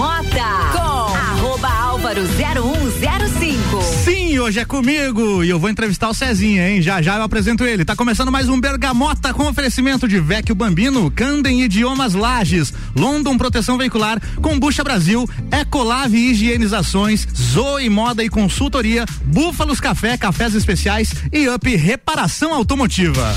Bergamota com arroba álvaro 0105. Sim, hoje é comigo e eu vou entrevistar o Cezinha, hein? Já já eu apresento ele. Tá começando mais um Bergamota com oferecimento de Vecchio Bambino, Candem Idiomas Lages, London Proteção Veicular, Combucha Brasil, Ecolave Higienizações, Zoe Moda e Consultoria, Búfalos Café, Cafés Especiais e Up Reparação Automotiva.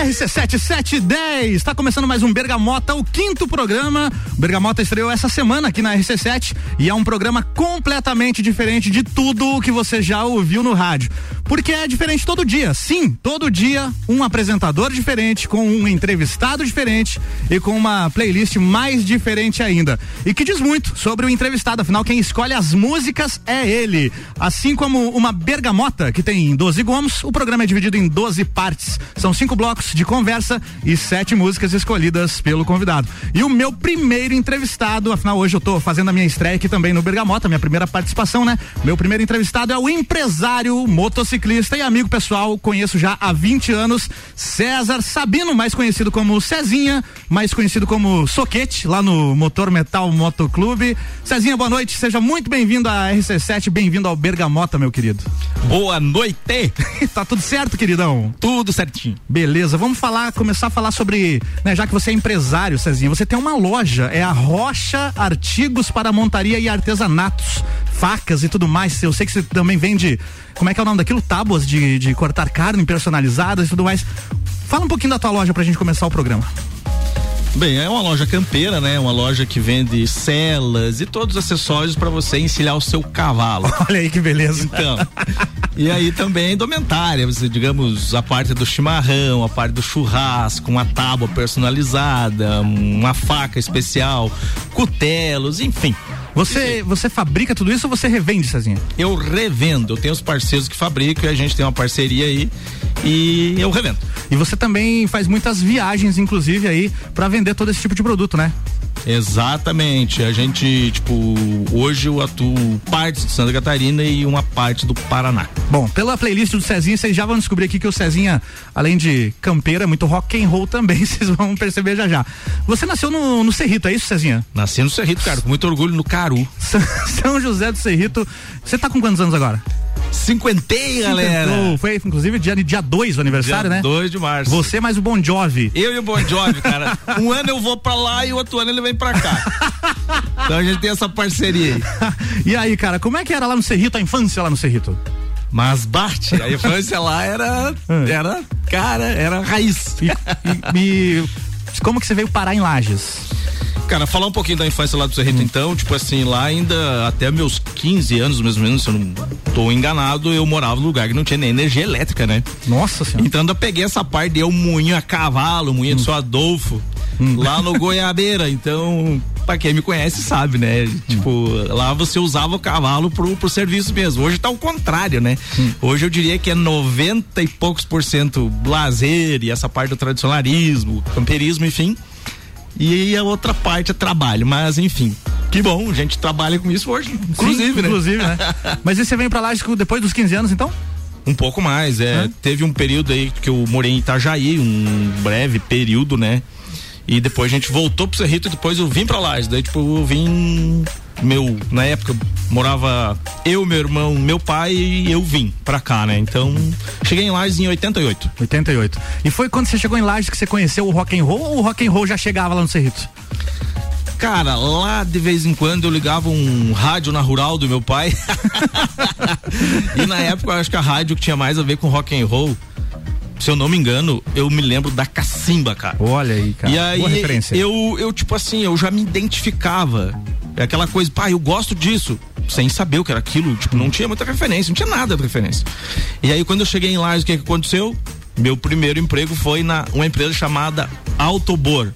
RC7710, está começando mais um Bergamota, o quinto programa. O Bergamota estreou essa semana aqui na RC7 e é um programa completamente diferente de tudo o que você já ouviu no rádio. Porque é diferente todo dia. Sim, todo dia um apresentador diferente, com um entrevistado diferente e com uma playlist mais diferente ainda. E que diz muito sobre o entrevistado, afinal, quem escolhe as músicas é ele. Assim como uma bergamota que tem 12 gomos, o programa é dividido em 12 partes. São cinco blocos de conversa e sete músicas escolhidas pelo convidado. E o meu primeiro entrevistado, afinal, hoje eu tô fazendo a minha estreia aqui também no Bergamota, minha primeira participação, né? Meu primeiro entrevistado é o empresário motociclista ciclista e amigo pessoal, conheço já há 20 anos, César Sabino, mais conhecido como Cezinha, mais conhecido como Soquete, lá no Motor Metal Motoclube. Cezinha, boa noite, seja muito bem-vindo à RC7, bem-vindo ao Bergamota, meu querido. Boa noite! tá tudo certo, queridão? Tudo certinho. Beleza, vamos falar, começar a falar sobre, né, já que você é empresário, Cezinha, você tem uma loja, é a Rocha Artigos para Montaria e Artesanatos, facas e tudo mais. Eu sei que você também vende, como é que é o nome daquilo? Tábuas de, de cortar carne personalizadas e tudo mais. Fala um pouquinho da tua loja pra gente começar o programa. Bem, é uma loja campeira, né? Uma loja que vende celas e todos os acessórios para você encilhar o seu cavalo. Olha aí que beleza. Então. E aí também indumentária, digamos, a parte do chimarrão, a parte do churrasco, uma tábua personalizada, uma faca especial, cutelos, enfim. Você, você fabrica tudo isso ou você revende, Cezinha? Eu revendo. Eu tenho os parceiros que fabricam e a gente tem uma parceria aí e eu revendo. E você também faz muitas viagens, inclusive, aí, para vender todo esse tipo de produto, né? Exatamente. A gente, tipo, hoje eu atuo partes de Santa Catarina e uma parte do Paraná. Bom, pela playlist do Cezinha, vocês já vão descobrir aqui que o Cezinha, além de campeira, é muito rock and roll também, vocês vão perceber já já. Você nasceu no, no Cerrito, é isso, Cezinha? Nasci no Cerrito, cara, com muito orgulho no Caru. São José do Cerrito. Você tá com quantos anos agora? Cinquentei, galera. Foi, inclusive, dia 2 dia dois, o aniversário, dia né? 2 de março. Você mais o Bon Jovi. Eu e o Bon Jovi, cara. um ano eu vou pra lá e o outro ano ele vem pra cá. então a gente tem essa parceria aí. e aí, cara, como é que era lá no Cerrito, a infância lá no Cerrito? Mas bate, a infância lá era, era, cara, era raiz. E, e, e como que você veio parar em Lages? Cara, falar um pouquinho da infância lá do Cerrito, hum. então, tipo assim, lá ainda até meus 15 anos, mais ou menos, se eu não tô enganado, eu morava num lugar que não tinha nem energia elétrica, né? Nossa senhora. Então eu peguei essa parte de eu moinho a cavalo, moinho hum. do seu Adolfo, hum. lá no Goiabeira. Então, pra quem me conhece sabe, né? Hum. Tipo, lá você usava o cavalo pro, pro serviço mesmo. Hoje tá o contrário, né? Hum. Hoje eu diria que é 90 e poucos por cento lazer e essa parte do tradicionalismo, camperismo, enfim e a outra parte é trabalho, mas enfim. Que bom, a gente trabalha com isso hoje, inclusive, Sim, né? Inclusive, né? mas e você veio pra lá depois dos 15 anos, então? Um pouco mais, é. Hã? Teve um período aí que eu morei em Itajaí, um breve período, né? E depois a gente voltou pro Cerrito e depois eu vim pra lá. Daí, tipo, eu vim meu, na época morava eu, meu irmão, meu pai e eu vim pra cá, né? Então, cheguei em Lages em 88. 88. E foi quando você chegou em Lages que você conheceu o rock and roll ou o rock and roll já chegava lá no Cerrito? Cara, lá de vez em quando eu ligava um rádio na rural do meu pai. e na época eu acho que a rádio que tinha mais a ver com rock and roll se eu não me engano, eu me lembro da Cacimba, cara. Olha aí, cara. E aí, Boa referência. Eu, eu, tipo assim, eu já me identificava. É aquela coisa, pá, eu gosto disso. Sem saber o que era aquilo. Tipo, não tinha muita referência, não tinha nada de referência. E aí, quando eu cheguei em Lages, o que, que aconteceu? Meu primeiro emprego foi na uma empresa chamada Autobor.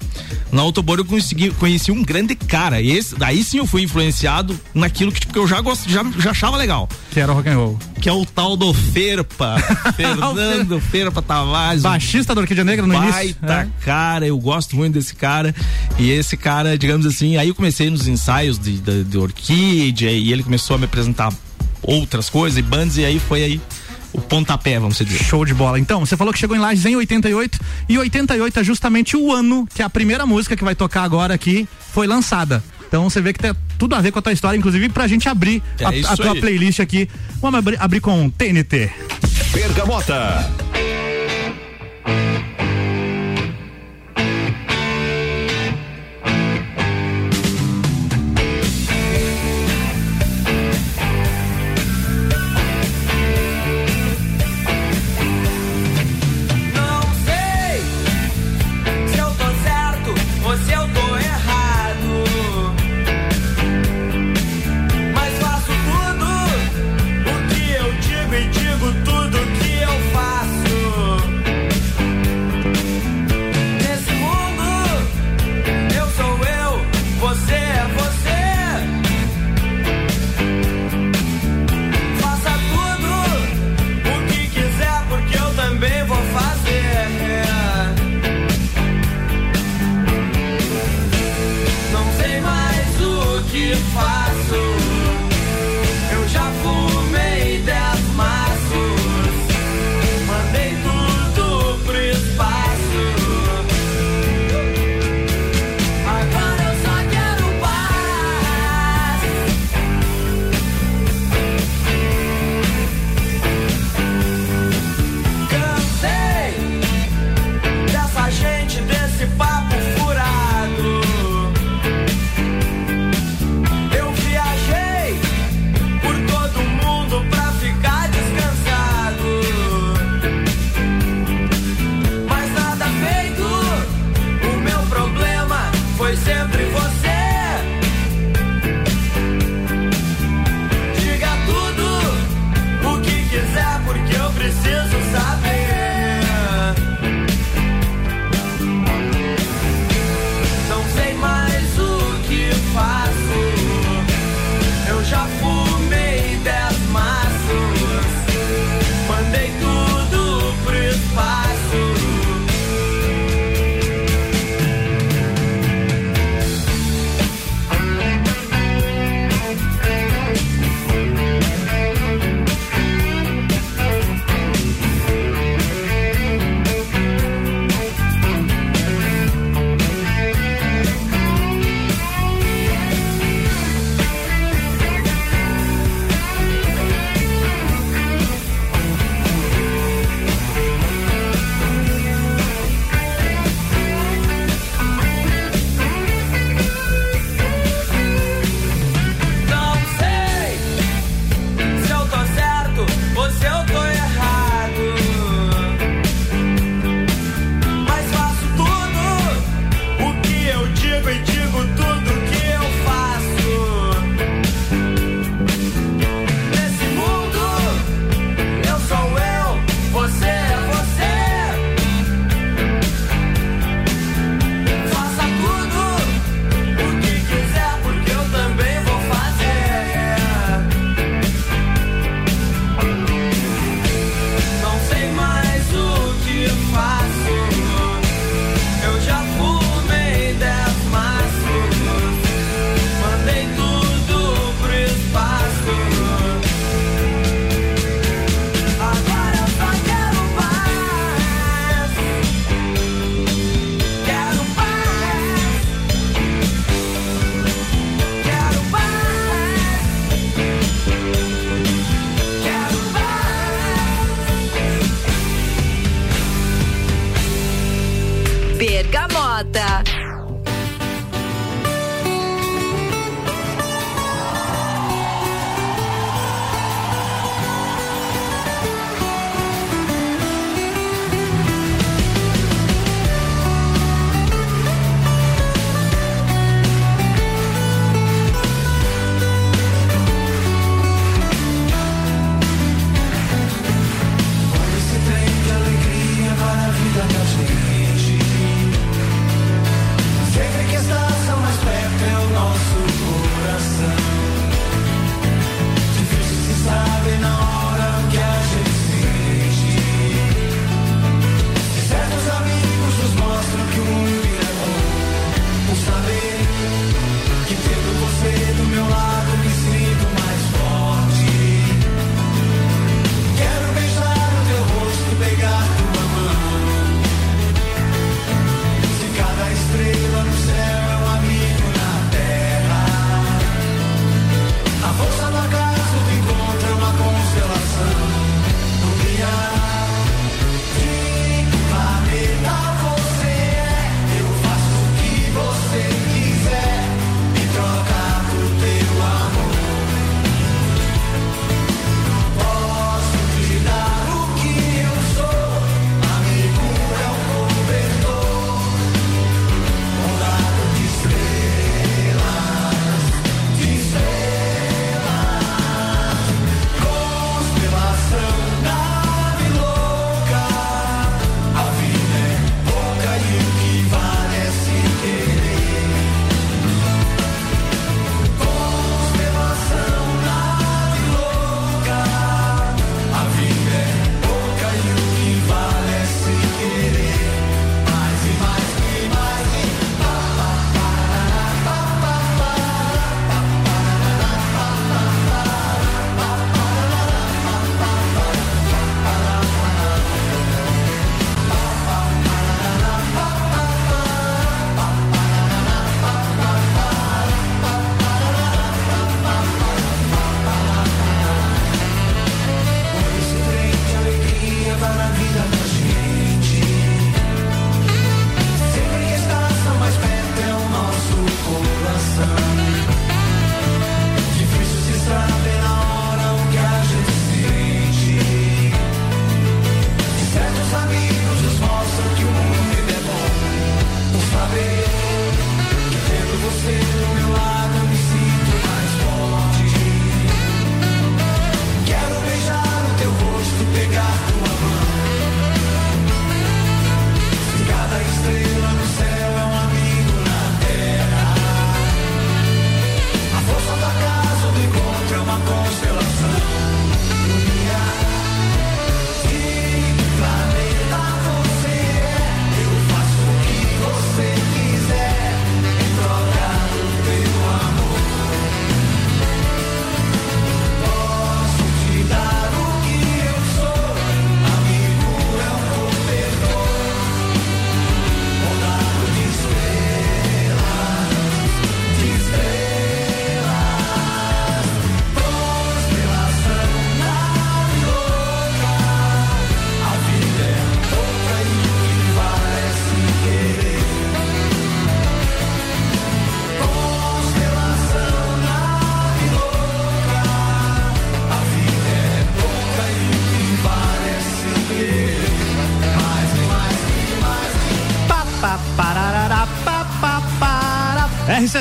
Na Autobor eu consegui, conheci um grande cara. E esse, daí sim eu fui influenciado naquilo que, tipo, eu já, gosto, já, já achava legal. Que era o rock and roll. Que é o tal do Ferpa. Fernando Ferpa Tavares. Baixista do Orquídea Negra no baita início. É. cara, eu gosto muito desse cara. E esse cara, digamos assim, aí eu comecei nos ensaios de, de, de Orquídea e ele começou a me apresentar outras coisas e bandas e aí foi aí o pontapé, vamos dizer. Show de bola. Então, você falou que chegou em Lages em 88 e 88 é justamente o ano que a primeira música que vai tocar agora aqui foi lançada. Então você vê que tem tudo a ver com a tua história, inclusive pra gente abrir É a, a tua aí. playlist aqui. Vamos abrir, abrir com TNT. Bergamota. Porque eu preciso saber.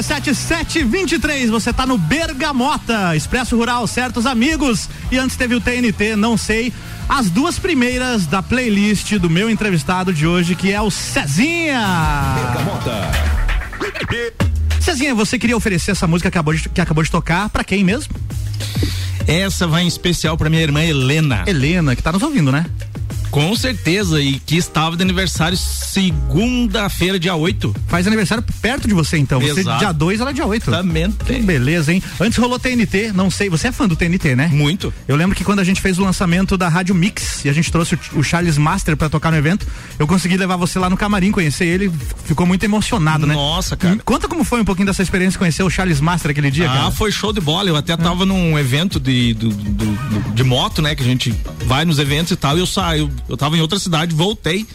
RC7 723, você tá no Bergamota, Expresso Rural, certos amigos. E antes teve o TNT, não sei. As duas primeiras da playlist do meu entrevistado de hoje, que é o Cezinha. Bergamota. Cezinha, você queria oferecer essa música que acabou de, que acabou de tocar para quem mesmo? Essa vai em especial pra minha irmã Helena. Helena, que tá nos ouvindo, né? Com certeza, e que estava de aniversário segunda-feira, dia 8. Faz aniversário perto de você, então. Você Exato. dia 2, ela é dia 8. Também Que beleza, hein? Antes rolou TNT, não sei, você é fã do TNT, né? Muito. Eu lembro que quando a gente fez o lançamento da Rádio Mix e a gente trouxe o, o Charles Master pra tocar no evento, eu consegui levar você lá no camarim, conhecer ele, ficou muito emocionado, né? Nossa, cara. Conta como foi um pouquinho dessa experiência conhecer o Charles Master aquele dia, Ah, cara. foi show de bola. Eu até tava num evento de, do- do- do- de moto, né? Que a gente vai nos eventos e tal. E eu saio, eu tava em outra cidade, voltei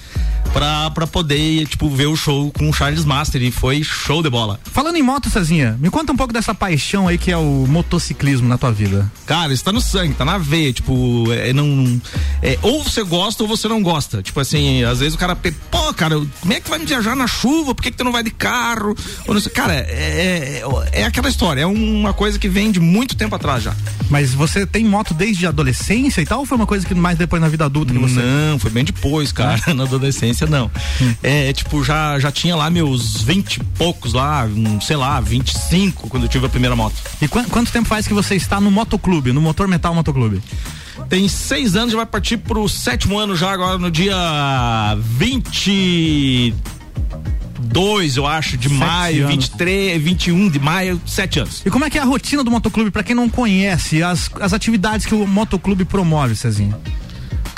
pra, pra poder, tipo, ver o show com o Charles Master. E foi show de bola. Falando em moto, Cezinha, me conta um pouco dessa paixão aí que é o motociclismo na tua vida. Cara, isso tá no sangue, tá na veia, tipo, é, não. é, ou você gosta ou você não gosta. Tipo assim, às vezes o cara, pô, cara, como é que vai me viajar na chuva? Por que, que tu não vai de carro? Ou não sei. Cara, é, é, é aquela história, é uma coisa que vem de muito tempo atrás já. Mas você tem moto desde a adolescência e tal, ou foi uma coisa que mais depois na vida adulta que você. Não, foi bem depois, cara. Na adolescência, não. É, tipo, já, já tinha lá meus 20 e poucos lá, um, sei lá, 25, quando eu tive a primeira moto. E quan- quanto tempo faz que você está no motoclube, no Motor Metal Motoclube? Tem seis anos, já vai partir pro sétimo ano já agora no dia 22, eu acho, de Sete maio, anos. 23, 21 de maio, sete anos. E como é que é a rotina do motoclube, pra quem não conhece, as, as atividades que o motoclube promove, Cezinha?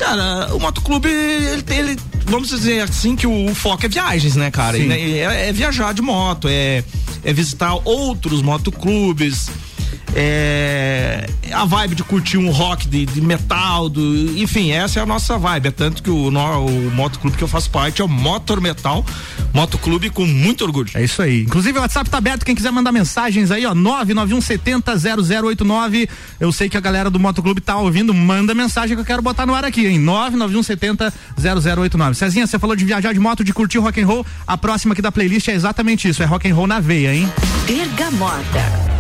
Cara, o motoclube, ele, tem- ele vamos dizer assim que o, o foco é viagens, né, cara? E, né, é, é viajar de moto, é, é visitar outros motoclubes. É a vibe de curtir um rock de, de metal, do, enfim, essa é a nossa vibe. É tanto que o, no- o motoclube que eu faço parte é o Motor Metal Motoclube com muito orgulho. É isso aí. Inclusive o WhatsApp tá aberto, quem quiser mandar mensagens aí, ó, 991700089. Eu sei que a galera do Motoclube tá ouvindo, manda mensagem que eu quero botar no ar aqui, hein? 991700089. Cezinha, você falou de viajar de moto, de curtir rock and roll. A próxima aqui da playlist é exatamente isso, é rock and roll na veia, hein? Bergamota. Bergamota.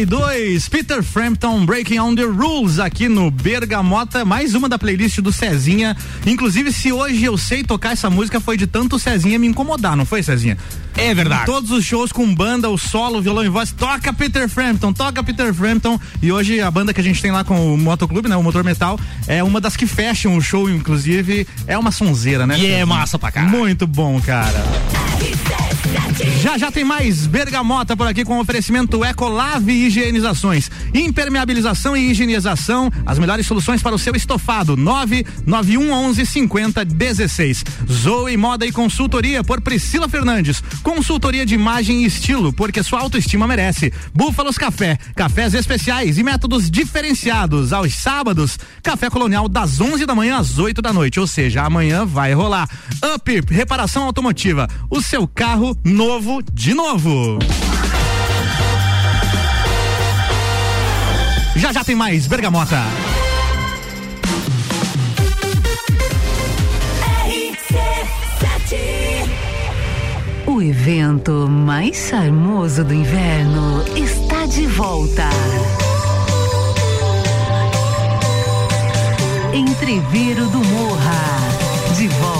RC7732, Peter Frampton Breaking on the Rules aqui no Bergamota, mais uma da playlist do Cezinha. Inclusive, se hoje eu sei tocar essa música, foi de tanto o Cezinha me incomodar, não foi, Cezinha? É verdade. Todos os shows com banda, o solo, violão e voz, toca Peter Frampton, toca Peter Frampton. E hoje a banda que a gente tem lá com o Motoclube, né? O Motor Metal, é uma das que fecham o show, inclusive. É uma sonzeira, né? E é massa pra caralho. Muito bom, cara. Já já tem mais Bergamota por aqui com oferecimento Ecolave Higienizações. Impermeabilização e higienização, as melhores soluções para o seu estofado. 99111 5016. Zoe Moda e Consultoria por Priscila Fernandes. Consultoria de imagem e estilo, porque sua autoestima merece. Búfalos Café, cafés especiais e métodos diferenciados. Aos sábados, café colonial das 11 da manhã às 8 da noite, ou seja, amanhã vai rolar. Up, reparação automotiva. O seu carro novo de novo. Já já tem mais Bergamota. O evento mais charmoso do inverno está de volta. Entreveiro do Morra. De volta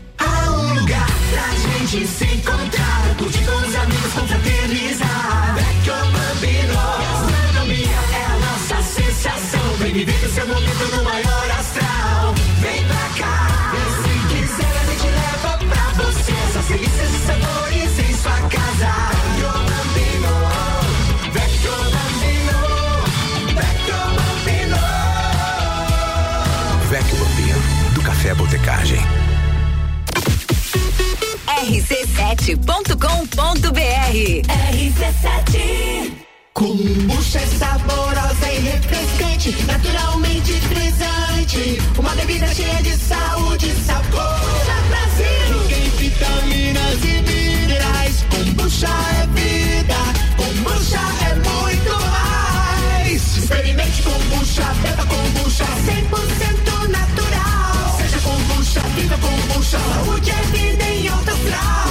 Gente se encontrar, curtir com os amigos, confraternizar. Vecchio Bambino, gastronomia é a nossa sensação. Vem viver o seu momento no maior astral. Vem pra cá, e se quiser a gente leva pra você essas delícias e sabores em sua casa. Vecchio Bambino, Vecchio Bambino, Bambino. Bambino, do Café Botecagem. rc7.com.br RC7 Kombucha é saborosa e refrescante, naturalmente frisante. Uma bebida cheia de saúde e sabor. Kombucha Brasil. Tem vitaminas e minerais. Kombucha é vida. Kombucha é muito mais. Experimente kombucha, beba kombucha. 100% natural. Seja kombucha, viva kombucha. Saúde é vida em alto grau.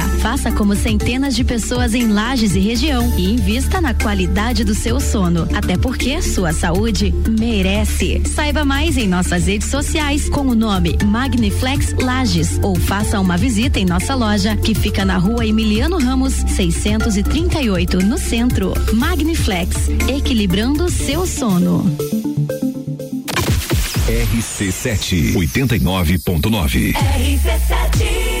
Faça como centenas de pessoas em Lages e região e invista na qualidade do seu sono, até porque sua saúde merece. Saiba mais em nossas redes sociais com o nome Magniflex Lages ou faça uma visita em nossa loja que fica na rua Emiliano Ramos 638 no centro. Magniflex, equilibrando seu sono. RC7 89.9. RC7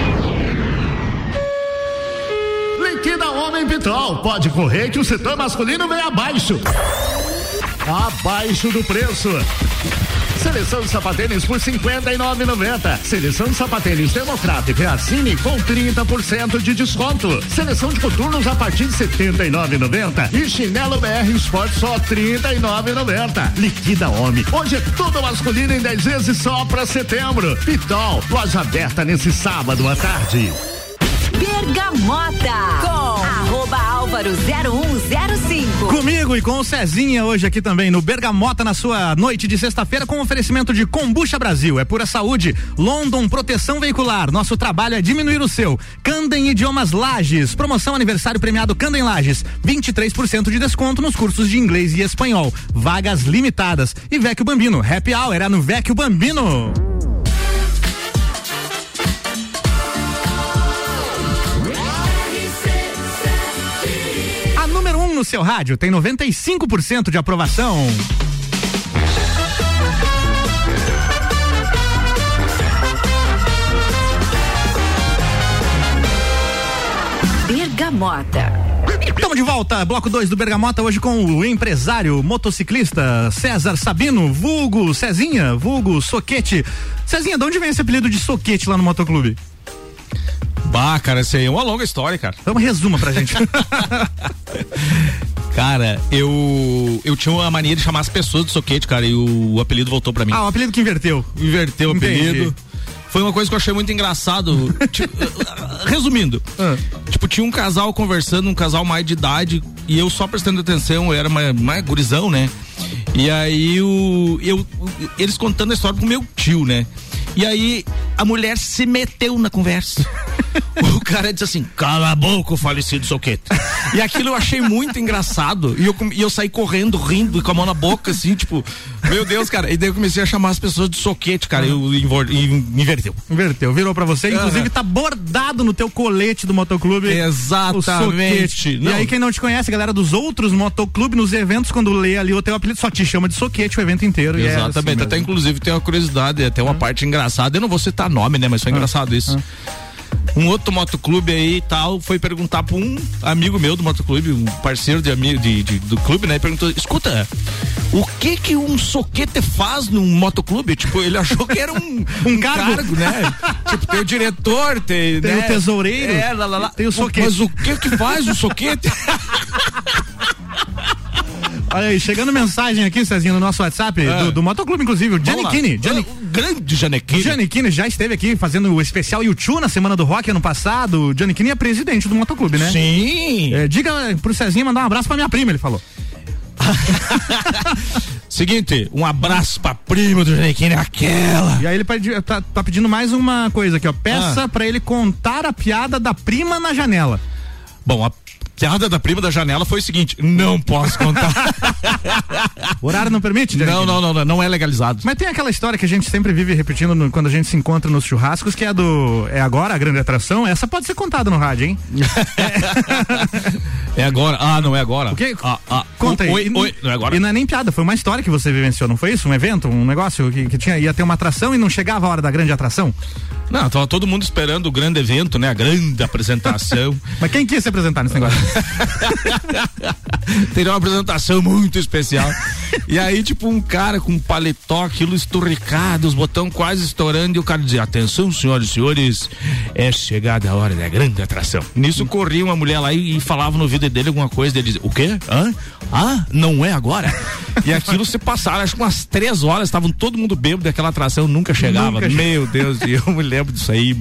Liquida Homem Pitol. Pode correr que o setor masculino vem abaixo. Abaixo do preço. Seleção sapatênis por 59,90. Seleção sapatênis Democrata e Reacine com 30% de desconto. Seleção de coturnos a partir de 79,90 e chinelo BR Sport só 39,90. Liquida Homem. Hoje é tudo masculino em 10 vezes só para setembro. Pitol, loja aberta nesse sábado à tarde. Bergamota com arroba álvaro 0105. Comigo e com o Cezinha hoje aqui também no Bergamota na sua noite de sexta-feira com oferecimento de Combucha Brasil. É pura saúde. London Proteção Veicular. Nosso trabalho é diminuir o seu. Candem Idiomas Lages. Promoção aniversário premiado Candem Lages. 23% de desconto nos cursos de inglês e espanhol. Vagas limitadas. E Vecchio Bambino. Happy Hour era no Vecchio Bambino. Número 1 no seu rádio tem 95% de aprovação. Bergamota. Estamos de volta, bloco 2 do Bergamota, hoje com o empresário motociclista César Sabino, vulgo Cezinha, vulgo Soquete. Cezinha, de onde vem esse apelido de Soquete lá no motoclube? Bah, cara, isso aí é uma longa história, cara. Então resuma pra gente. Cara, eu eu tinha uma mania de chamar as pessoas de soquete, cara, e o, o apelido voltou pra mim. Ah, o apelido que inverteu. Inverteu o Entendi. apelido. Foi uma coisa que eu achei muito engraçado. Tipo, resumindo, Ah. tipo, tinha um casal conversando, um casal mais de idade, e eu só prestando atenção, eu era mais, mais gurizão, né? E aí o, eu, eles contando a história pro meu tio, né? E aí a mulher se meteu na conversa. o cara disse assim: cala a boca, falecido soquete. E aquilo eu achei muito engraçado. E eu, e eu saí correndo, rindo, e com a mão na boca, assim, tipo, meu Deus, cara. E daí eu comecei a chamar as pessoas de soquete, cara. E eu inverteu. Inverteu, virou pra você. Inclusive tá bordado no teu colete do motoclube. Exatamente. E aí quem não te conhece, galera dos outros motoclubes, nos eventos, quando lê ali o teu apelido, só te chama de soquete o evento inteiro. é assim Exatamente. mesmo. Até inclusive tem uma curiosidade, até uma parte engraçada. Eu não vou citar nome, né? Mas foi engraçado isso. Um outro motoclube aí e tal foi perguntar pra um amigo meu do motoclube, um parceiro de de, de- do clube, né? E perguntou: escuta, o que que um soquete faz num motoclube? Tipo, ele achou que era um, um cargo. né? tipo, tem o diretor, tem, Tem né? o tesoureiro, é, lá, lá, lá. tem o soquete. Mas o que que faz o soquete? Olha aí, chegando mensagem aqui, Cezinho, no nosso WhatsApp, É. do, do motoclube, inclusive, o. Gianni, O grande Janequini. Giannichini já esteve aqui fazendo o especial YouTube na Semana do Rock ano passado. O Giannichini é presidente do motoclube, né? Sim. É, diga pro Cezinho mandar um abraço pra minha prima, ele falou. Seguinte, um abraço pra prima do Janequini, aquela. E aí ele pedi- tá, tá pedindo mais uma coisa aqui, ó. Peça Ah. pra ele contar a piada da prima na janela. Bom, a piada da prima da janela foi o seguinte: não posso contar. O horário não permite, não, Giannichini? não, não, não, não é legalizado. Mas tem aquela história que a gente sempre vive repetindo no- quando a gente se encontra nos churrascos, que é do. É agora a grande atração. Essa pode ser contada no rádio, hein? É agora. Ah, não é agora. O quê? Ah, ah, Conta aí. Oi, oi, não é agora. E não é nem piada, foi uma história que você vivenciou, não foi isso? Um evento, um negócio que, que tinha, ia ter uma atração e não chegava a hora da grande atração? Não, tava todo mundo esperando o grande evento, né? A grande apresentação. Mas quem quis se apresentar nesse negócio? Teria uma apresentação muito especial. e aí, tipo, um cara com um paletó, aquilo esturricado, os botões quase estourando, e o cara dizia: Atenção, senhoras e senhores, é chegada a hora da grande atração. Nisso corria uma mulher lá e, e falava no ouvido dele alguma coisa, ele dizia: O quê? Hã? Ah, não é agora? e aquilo se passaram, acho que umas três horas, estavam todo mundo bêbado daquela atração, nunca chegava. Nunca Meu Deus, e eu me lembro disso aí,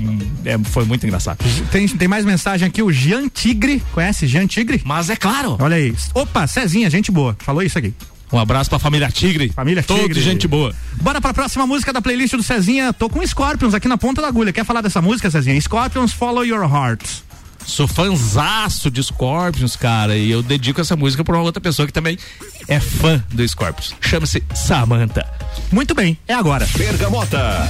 é, foi muito engraçado. tem, tem mais mensagem aqui, o Jean Tigre. Conhece Jean Tigre? Mas é claro. Olha aí. Opa, Cezinha, gente boa. Falou isso aqui. Um abraço pra família Tigre. Família Todos Tigre. gente boa. Bora pra próxima música da playlist do Cezinha. Tô com Scorpions aqui na ponta da agulha. Quer falar dessa música, Cezinha? Scorpions Follow Your Heart. Sou fanzaço de Scorpions, cara, e eu dedico essa música pra uma outra pessoa que também é fã do Scorpions. Chama-se Samantha. Muito bem, é agora. Bergamota.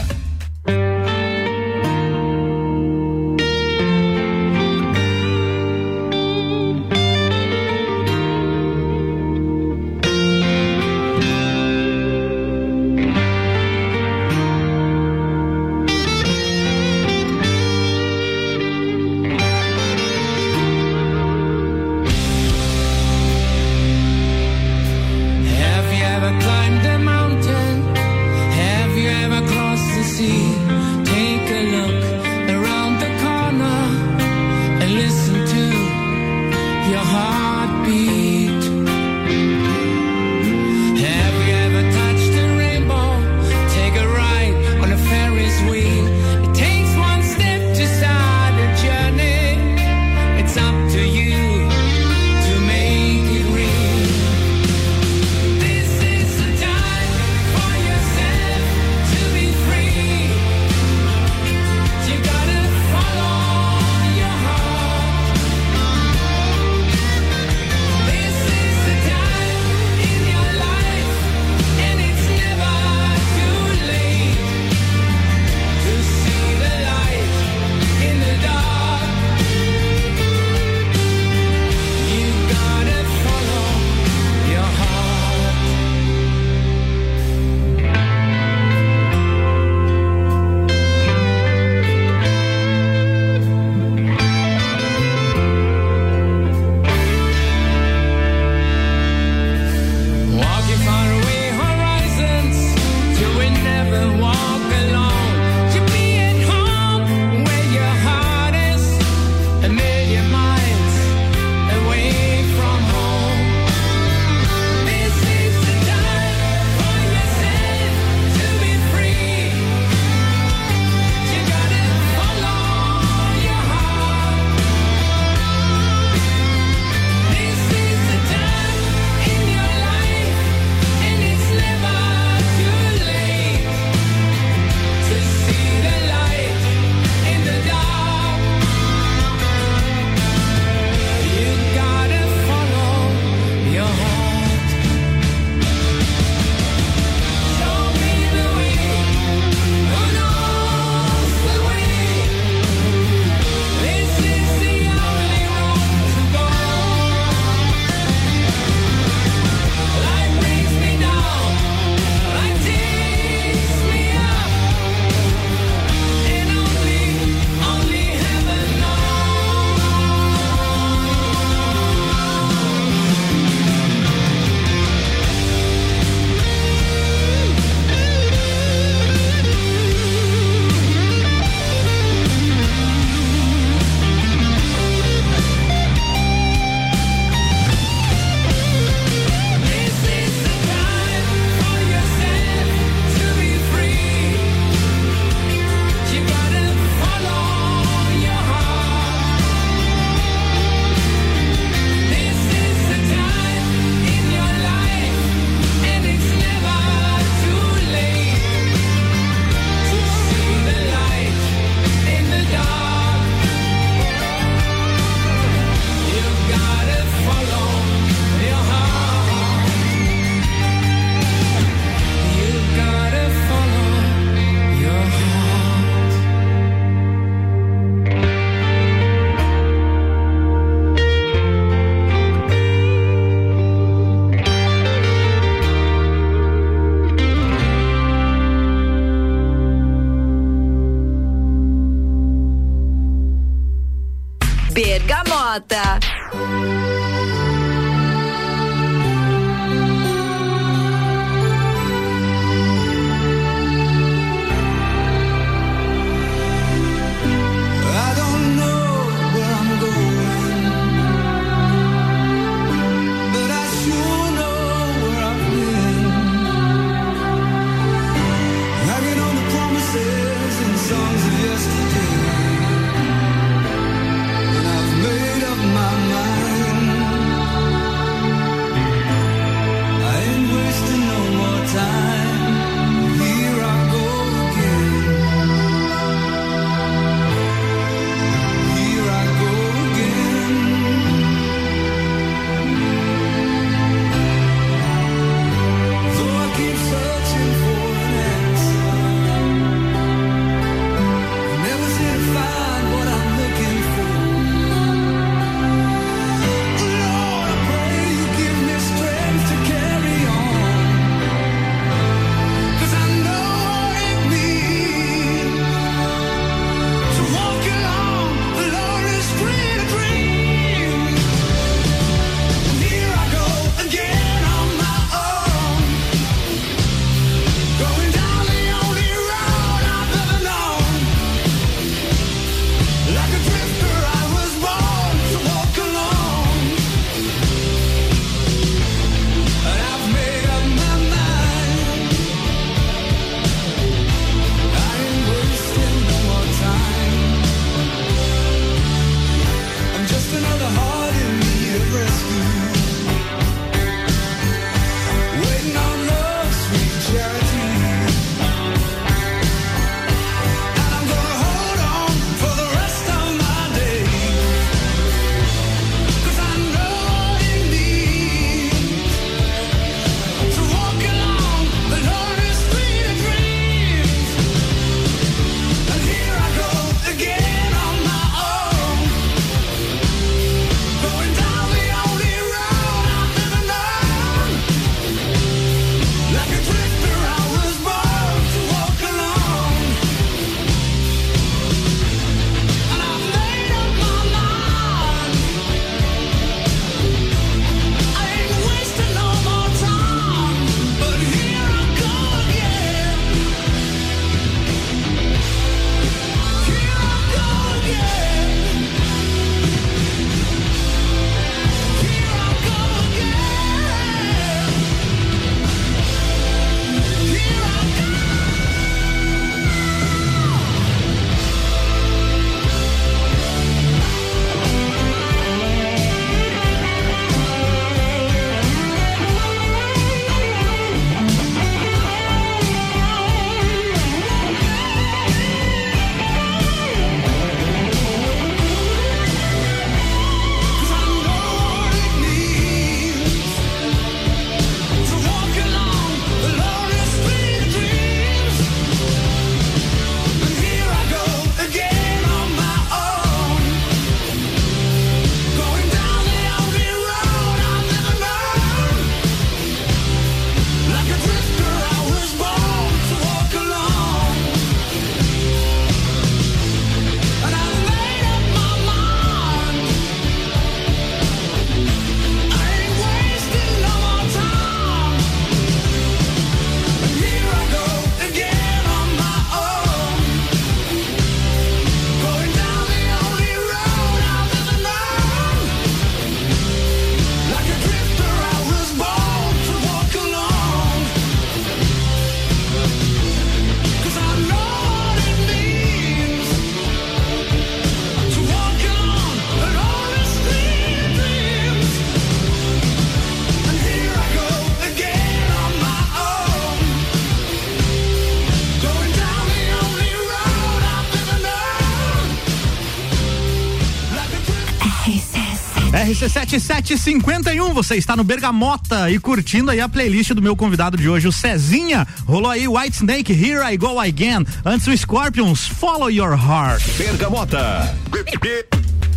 RC7751, você está no Bergamota e curtindo aí a playlist do meu convidado de hoje, o Cezinha. Rolou aí White Snake, Here I Go Again. Antes o Scorpions, Follow Your Heart. Bergamota.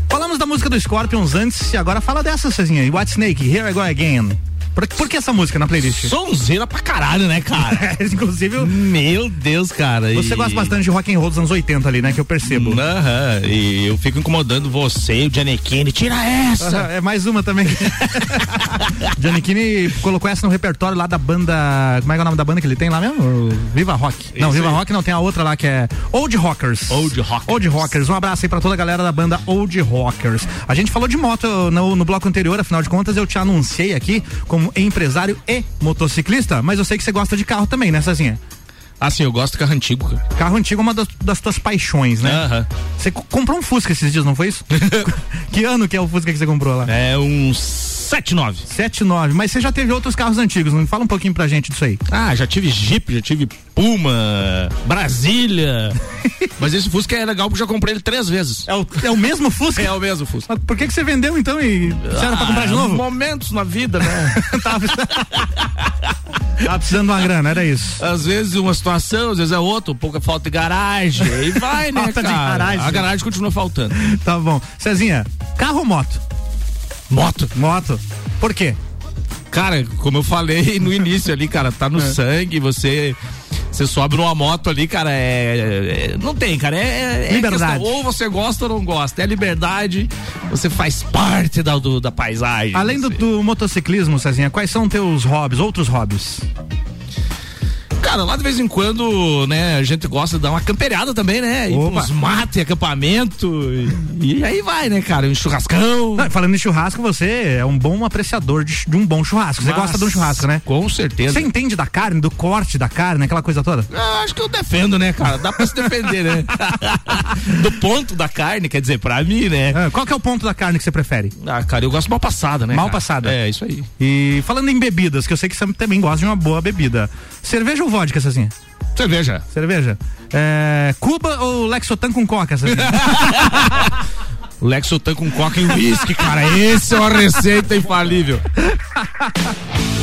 Falamos da música do Scorpions antes e agora fala dessa, Cezinha. White Snake, Here I Go Again. Por, por que essa música na playlist? Sonzeira pra caralho, né, cara? Inclusive, Meu Deus, cara. você e- gosta bastante de rock and roll dos anos 80 ali, né? Que eu percebo. Aham, e eu fico incomodando você e o Giannichini. Tira essa! Aham, É mais uma também. Giannichini colocou essa no repertório lá da banda. Como é que é o nome da banda que ele tem lá mesmo? Viva Rock. não, Isso Viva aí. Rock não, tem a outra lá que é Old Rockers. Old Rockers. Old Rockers. Um abraço aí pra toda a galera da banda Old Rockers. A gente falou de moto no, no bloco anterior, afinal de contas eu te anunciei aqui como empresário e motociclista, mas eu sei que você gosta de carro também, né, Cezinha? Assim, eu gosto de carro antigo, cara. Carro antigo é uma das, das tuas paixões, né? Aham. Você co- comprou um Fusca esses dias, não foi isso? que ano que é o Fusca que você comprou lá? É um 79. 79, mas você já teve outros carros antigos, não fala um pouquinho pra gente disso aí. Ah, já tive Jeep, já tive Puma, Brasília. Mas esse Fusca é legal porque eu já comprei ele três vezes. É o, é o mesmo Fusca? É o mesmo Fusca. Mas por que, que você vendeu então e você era pra comprar de Ah, novo? Momentos na vida, né? Tava Tava precisando de uma grana, era isso. Às vezes uma situação, às vezes é outra, um pouco falta de garagem. Aí vai, né, Falta de cara? garagem. A garagem continua faltando. Tá bom. Cezinha, carro ou moto? Moto. Moto. Por quê? Cara, como eu falei no início ali, cara, tá no sangue, você. Você sobe numa moto ali, cara, é. é- não tem, cara. É, é Liberdade. questão, ou você gosta ou não gosta. É liberdade, você faz parte da, do- da paisagem. Além do, do motociclismo, Cezinha, quais são teus hobbies, outros hobbies? Cara, lá de vez em quando, né, a gente gosta de dar uma camperiada também, né? Ir Opa. uns matos, acampamento. E, e aí vai, né, cara? Um churrascão. Não, falando em churrasco, você é um bom apreciador de, de um bom churrasco. Você Mas, gosta de um churrasco, né? Com certeza. Você entende da carne, do corte da carne, aquela coisa toda? Ah, acho que eu defendo, né, cara? Dá pra se defender, né? Do ponto da carne, quer dizer, pra mim, né? Ah, qual que é o ponto da carne que você prefere? Ah, cara, eu gosto mal passada, né? Mal cara? passada. É, isso aí. E falando em bebidas, que eu sei que você também gosta de uma boa bebida. Cerveja ou vodka, Cezinha? Cerveja. Cerveja? É, Cuba ou Lexotan com coca, Cezinha? Lexotan com coca e whisky, cara. Esse é uma receita infalível.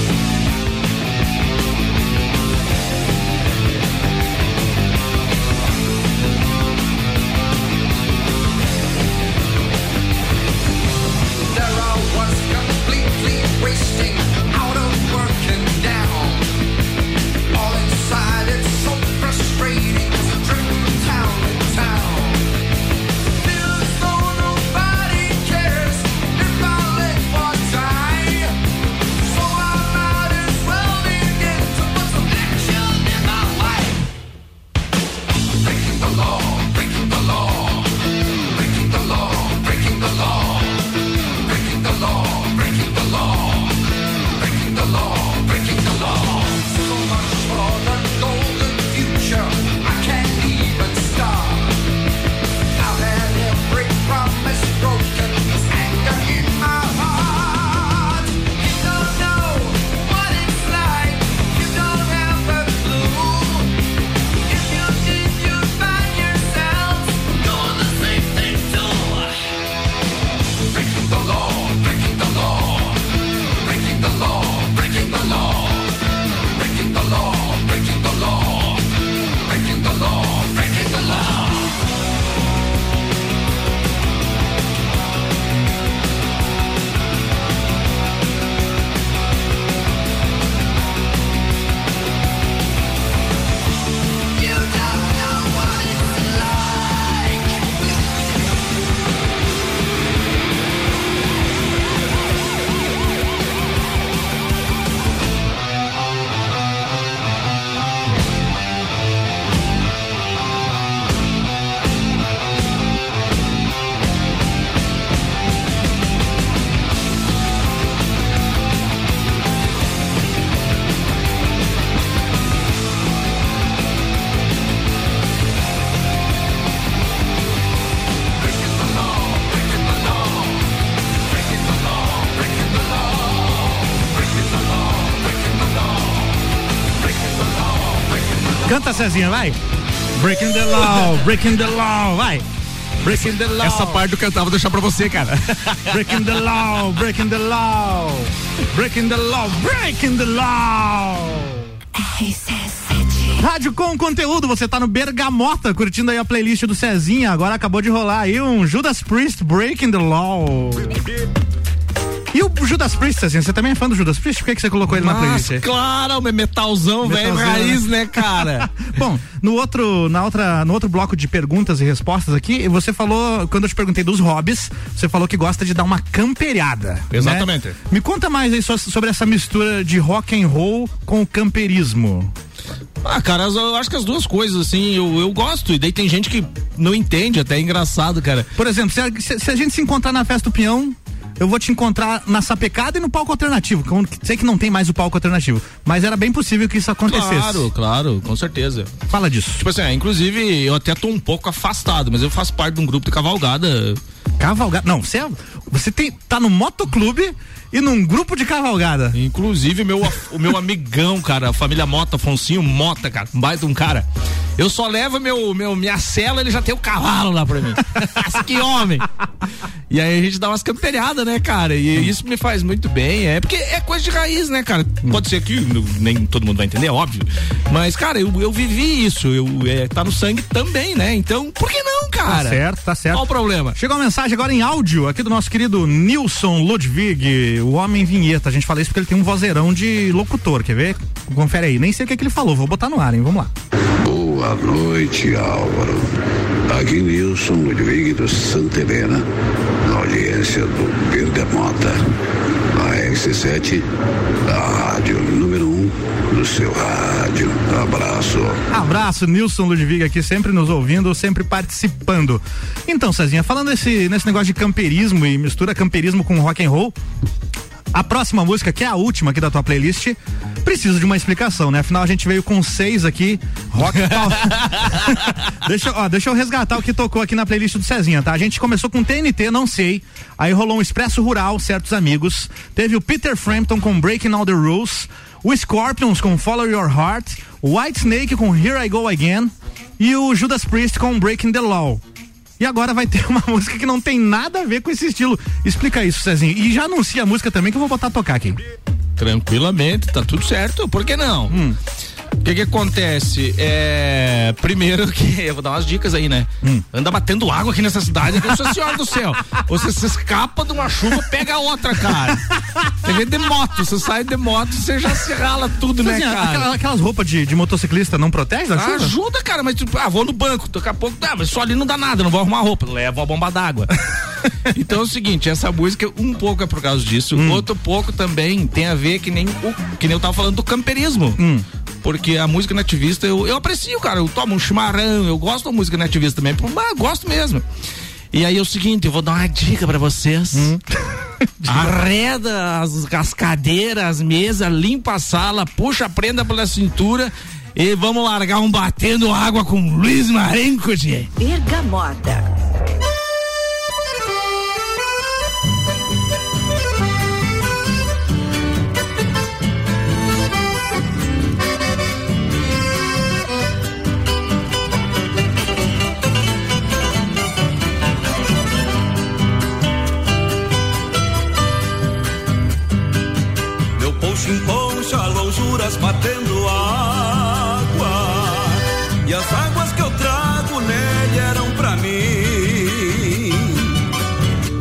Cezinha, vai. Breaking the law, breaking the law, vai. Breaking the law. Essa parte do cantar vou deixar pra você, cara. Breaking the law, breaking the law. Breaking the law, breaking the law. Rádio com conteúdo, você tá no Bergamota, curtindo aí a playlist do Cezinha. Agora acabou de rolar aí um Judas Priest Breaking the Law. E o Judas Priest, assim, você também é fã do Judas Priest? Por que, que você colocou ele na playlist? claro, metalzão, velho, raiz, né, cara? Bom, no outro, na outra, no outro bloco de perguntas e respostas aqui, você falou, quando eu te perguntei dos hobbies, você falou que gosta de dar uma camperiada. né? Exatamente. Me conta mais aí so- sobre essa mistura de rock and roll com o camperismo. Ah, cara, eu acho que as duas coisas, assim, eu, eu gosto. E daí tem gente que não entende, até é engraçado, cara. Por exemplo, se a, se a gente se encontrar na festa do peão, eu vou te encontrar na sapecada e no palco alternativo. sei que não tem mais o palco alternativo, mas era bem possível que isso acontecesse. Claro, claro, com certeza. Fala disso. Tipo assim, é, inclusive eu até tô um pouco afastado, mas eu faço parte de um grupo de cavalgada. Cavalgada? Não, você, é- você tem, tá no motoclube e num grupo de cavalgada. Inclusive, meu, o meu amigão, cara, a família Mota, Afonsinho Mota, cara, um baita um cara. Eu só levo meu, meu, minha cela, ele já tem o cavalo lá pra mim. Que homem! E aí a gente dá umas camperiadas, né, cara? E isso me faz muito bem. É porque é coisa de raiz, né, cara? Pode ser que nem todo mundo vai entender, é óbvio. Mas, cara, eu, eu vivi isso. Eu, é, tá no sangue também, né? Então, por que não, cara? Tá certo, tá certo. Qual o problema? Chegou uma mensagem agora em áudio aqui do nosso querido Nilson Ludwig, o homem vinheta. A gente fala isso porque ele tem um vozeirão de locutor, quer ver? Confere aí. Nem sei o que, que ele falou, vou botar no ar, hein? Vamos lá. Boa noite, Álvaro. Aqui Nilson Ludwig do Santa Helena, na audiência do Bergamota, na RC7, a rádio do seu rádio. Abraço. Abraço, Nilson Ludwig aqui, sempre nos ouvindo, sempre participando. Então, Cezinha, falando nesse, nesse negócio de camperismo e mistura camperismo com rock and roll, a próxima música, que é a última aqui da tua playlist, precisa de uma explicação, né? Afinal, a gente veio com seis aqui, rock deixa, ó, deixa eu resgatar o que tocou aqui na playlist do Cezinha, tá? A gente começou com TNT, não sei. Aí rolou um Expresso Rural, certos amigos. Teve o Peter Frampton com Breaking All the Rules. O Scorpions com Follow Your Heart. O White Snake com Here I Go Again. E o Judas Priest com Breaking the Law. E agora vai ter uma música que não tem nada a ver com esse estilo. Explica isso, Cezinho. E já anuncia a música também que eu vou botar a tocar aqui. Tranquilamente, tá tudo certo, por que não? Hum. O que que acontece? É. Primeiro que. Eu vou dar umas dicas aí, né? Hum. Anda batendo água aqui nessa cidade, Nossa Senhora do céu. Você se escapa de uma chuva, pega outra, cara. Você vê de moto, você sai de moto, você já se rala tudo, né, Cezinha, cara? aquela- aquelas roupas de, de motociclista não protege da chuva? Ajuda, cara, mas tipo, ah, vou no banco, daqui a pouco, ah, mas só ali não dá nada, não vou arrumar roupa, levo a bomba d'água. então é o seguinte, essa música um pouco é por causa disso, Hum. outro pouco também tem a ver que nem o, que nem eu tava falando do camperismo. Hum. Porque a música nativista eu, eu aprecio, cara, eu tomo um chimarrão, eu gosto da música nativista também, mas gosto mesmo. E aí é o seguinte, eu vou dar uma dica pra vocês. Hum. Arreda as, as cadeiras, as mesas, limpa a sala, puxa a prenda pela cintura e vamos largar um batendo água com Luiz Marenco. Bergamota. Meu poncho em poncha, lonjuras batendo água. E as águas que eu trago nele eram pra mim.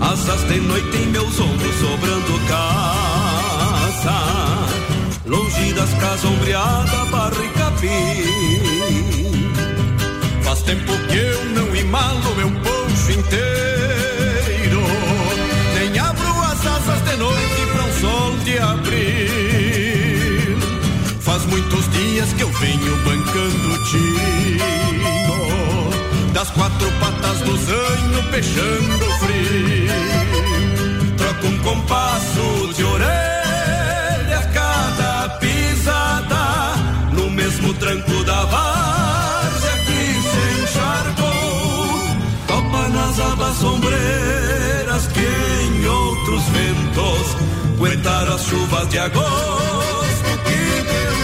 Asas de noite em meus ombros sobrando casa. Longe das casas ombreada, barra e capim. Faz tempo que eu não imalo meu poncho inteiro. Dias que eu venho bancando o tino. Das quatro patas do zanho, fechando o frio. Troco um compasso de orelha a cada pisada. No mesmo tranco da várzea que se encharcou. Topa nas abas sombreiras que em outros ventos aguentaram as chuvas de agosto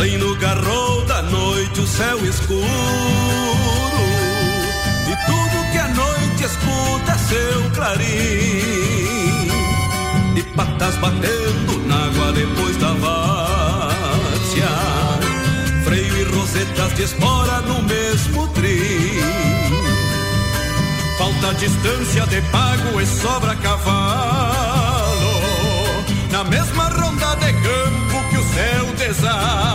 Meu zaino garrou da noite o céu escuro. E tudo que a noite escuta é seu clarim. E patas batendo na água depois da várzea. Freio e rosetas de espora no mesmo trim. Falta distância de pago e sobra cavalo. Na mesma ronda de campo que o céu deságua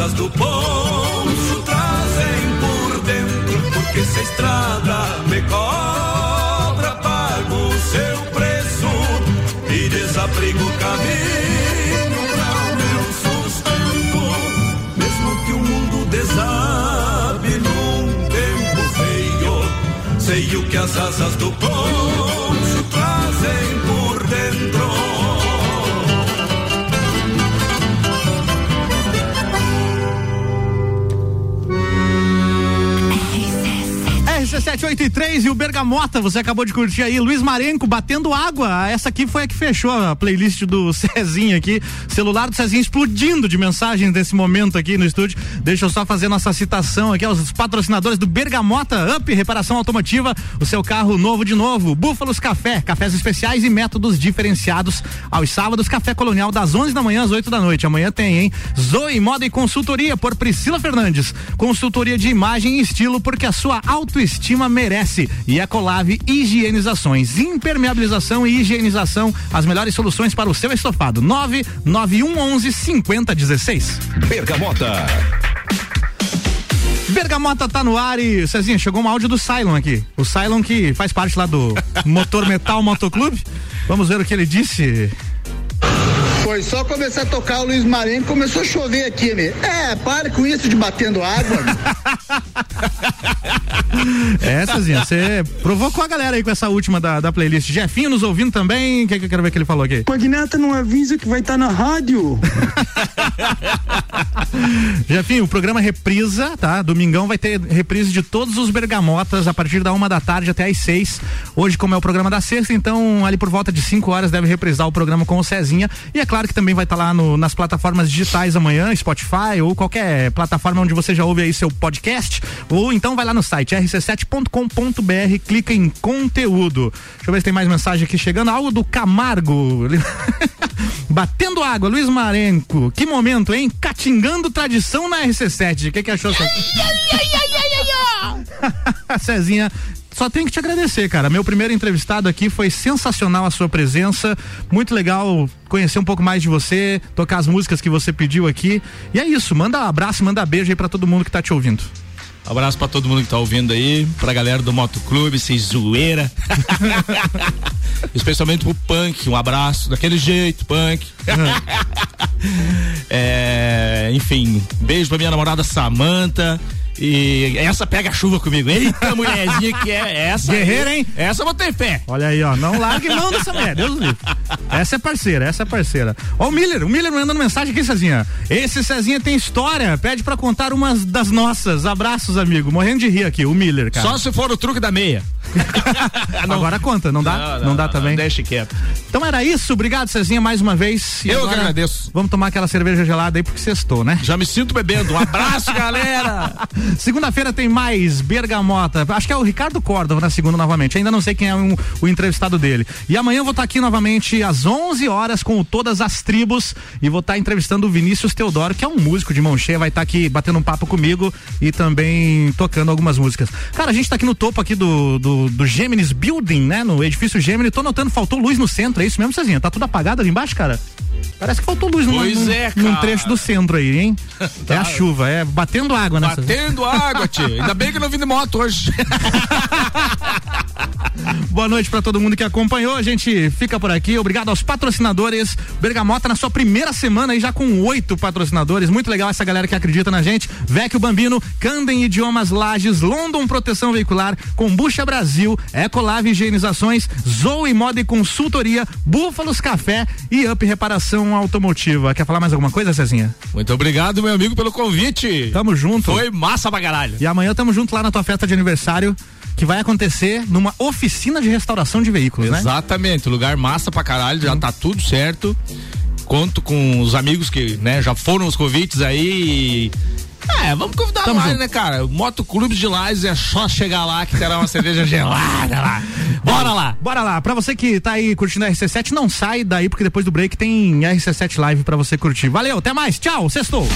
asas do poncho trazem por dentro Porque se a estrada me cobra Pago o seu preço E desabrigo o caminho pra o meu sustento. Mesmo que o mundo desabe num tempo feio Sei o que as asas do poncho RC783 e o Bergamota, você acabou de curtir aí, Luiz Marenco batendo água. Essa aqui foi a que fechou a playlist do Cezinha aqui. Celular do Cezinha explodindo de mensagens nesse momento aqui no estúdio. Deixa eu só fazer nossa citação aqui aos patrocinadores do Bergamota Up Reparação Automotiva, o seu carro novo de novo. Búfalos Café, cafés especiais e métodos diferenciados. Aos sábados, café colonial das 11 da manhã às 8 da noite. Amanhã tem, hein? Zoe Moda e Consultoria por Priscila Fernandes. Consultoria de imagem e estilo porque a sua autoestima merece. E Ecolave Higienizações, impermeabilização e higienização, as melhores soluções para o seu estofado. 99111 5016. Bergamota. Bergamota tá no ar e, Cezinha, chegou um áudio do Cylon aqui. O Cylon que faz parte lá do Motor Metal Motoclube. Vamos ver o que ele disse. Foi só começar a tocar o Luiz Marenco, começou a chover aqui, né? É, para com isso de batendo água. É, Cezinha, você provocou a galera aí com essa última da, da playlist. Jefinho nos ouvindo também. O que, que eu quero ver que ele falou aqui? Magnata não avisa que vai estar na rádio. Jefinho, o programa reprisa, tá? Domingão vai ter reprise de todos os bergamotas a partir da uma da tarde até às seis. Hoje, como é o programa da sexta, então ali por volta de cinco horas deve reprisar o programa com o Cezinha. E é claro que também vai estar lá no, nas plataformas digitais amanhã, Spotify ou qualquer plataforma onde você já ouve aí seu podcast. Ou então vai lá no site rc7.com.br, clica em conteúdo. Deixa eu ver se tem mais mensagem aqui chegando. Algo do Camargo. Batendo água, Luiz Marenco. Que momento, hein? Catingando tradição na RC7. O que, que achou? Cezinha, só tenho que te agradecer, cara. Meu primeiro entrevistado aqui foi sensacional a sua presença. Muito legal conhecer um pouco mais de você, tocar as músicas que você pediu aqui. E é isso, manda um abraço, manda beijo aí pra todo mundo que tá te ouvindo. Abraço pra todo mundo que tá ouvindo aí, pra galera do Motoclube, vocês zoeira. Especialmente pro punk, um abraço, daquele jeito, punk. é, enfim, beijo pra minha namorada Samanta. E essa pega chuva comigo. Eita, mulherzinha que é essa. Guerreira, hein? Essa eu vou ter fé. Olha aí, ó. Não largue mão dessa mulher. Deus livre. Essa é parceira, essa é parceira. Ó, o Miller, o Miller mandando mensagem aqui, Cezinha. Esse Cezinha tem história. Pede pra contar umas das nossas. Abraços, amigo. Morrendo de rir aqui, o Miller, cara. Só se for o truque da meia. Agora conta, não dá? Não, Não, não, dá não, também? deixa quieto. Então era isso. Obrigado, Cezinha, mais uma vez. E Eu que agradeço. Vamos tomar aquela cerveja gelada aí porque sextou, né? Já me sinto bebendo. Um abraço, galera. Segunda-feira tem mais Bergamota. Acho que é o Ricardo Córdova na segunda novamente. Ainda não sei quem é um- o entrevistado dele. E amanhã eu vou estar aqui novamente às 11 horas com todas as tribos e vou estar entrevistando o Vinícius Teodoro, que é um músico de mão cheia, vai estar aqui batendo um papo comigo e também tocando algumas músicas. Cara, a gente tá aqui no topo aqui do, do do, do Gêmenes Building, né? No edifício Gêmenes. Tô notando, faltou luz no centro, é isso mesmo, Cezinha? Tá tudo apagado ali embaixo, cara? Parece que faltou luz num, Pois num- é, num trecho do centro aí, hein? É a chuva, é batendo água nessa. Batendo água, tia. Ainda bem que eu não vim de moto hoje. Boa noite pra todo mundo que acompanhou. A gente fica por aqui. Obrigado aos patrocinadores. Bergamota na sua primeira semana aí já com oito patrocinadores. Muito legal essa galera que acredita na gente. Vecchio Bambino, Candem Idiomas Lages, London Proteção Veicular, Combucha Brasil, Ecolave Higienizações, Zoe Moda e Consultoria, Búfalos Café e Up Reparação Automotiva. Quer falar mais alguma coisa, Cezinha? Muito obrigado, meu amigo, pelo convite. Tamo junto. Foi massa pra caralho. E amanhã tamo junto lá na tua festa de aniversário, que vai acontecer numa oficina de restauração de veículos, né? Exatamente, lugar massa pra caralho, já tá tudo certo. Conto com os amigos que, né, já foram os convites aí. É, vamos convidar Tamo mais, né, cara? Moto Clube de Lages é só chegar lá que terá uma cerveja gelada lá. Bora lá. Bora lá. Pra você que tá aí curtindo a RC7, não sai daí, porque depois do break tem RC7 Live pra você curtir. Valeu, até mais. Tchau, sextou.